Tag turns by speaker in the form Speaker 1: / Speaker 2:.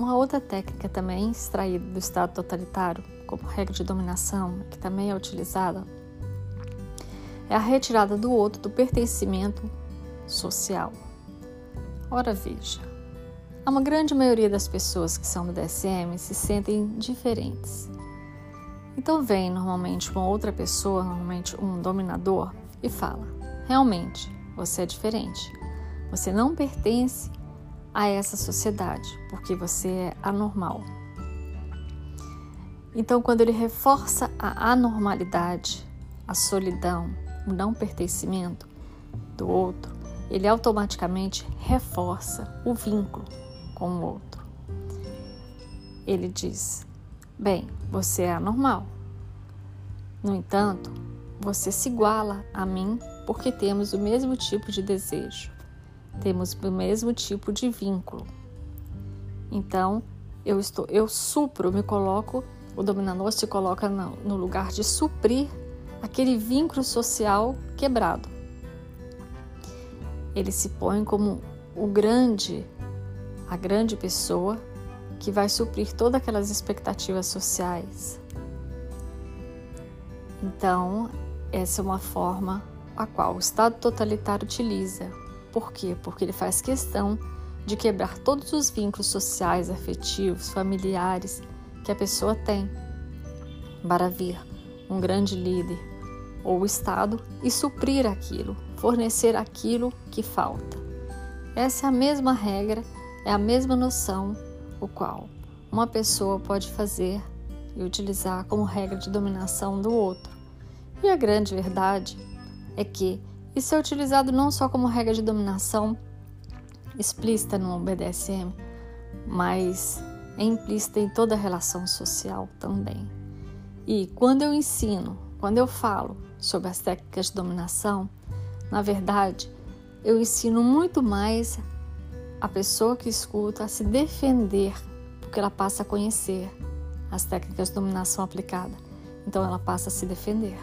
Speaker 1: uma outra técnica também extraída do Estado totalitário, como regra de dominação, que também é utilizada, é a retirada do outro do pertencimento social. Ora veja, a uma grande maioria das pessoas que são do DSM se sentem diferentes. Então vem normalmente uma outra pessoa, normalmente um dominador, e fala: realmente, você é diferente. Você não pertence a essa sociedade, porque você é anormal. Então, quando ele reforça a anormalidade, a solidão, o não pertencimento do outro, ele automaticamente reforça o vínculo com o outro. Ele diz: Bem, você é anormal. No entanto, você se iguala a mim porque temos o mesmo tipo de desejo, temos o mesmo tipo de vínculo. Então, eu estou, eu supro, me coloco, o dominador se coloca no, lugar de suprir aquele vínculo social quebrado. Ele se põe como o grande, a grande pessoa que vai suprir todas aquelas expectativas sociais. Então, essa é uma forma a qual o Estado totalitário utiliza. Por quê? Porque ele faz questão de quebrar todos os vínculos sociais, afetivos, familiares que a pessoa tem para vir um grande líder ou Estado e suprir aquilo, fornecer aquilo que falta. Essa é a mesma regra, é a mesma noção o qual uma pessoa pode fazer e utilizar como regra de dominação do outro. E a grande verdade é que isso é utilizado não só como regra de dominação explícita no BDSM, mas é implícita em toda relação social também. E quando eu ensino, quando eu falo sobre as técnicas de dominação, na verdade, eu ensino muito mais a pessoa que escuta a se defender, porque ela passa a conhecer as técnicas de dominação aplicada. Então ela passa a se defender.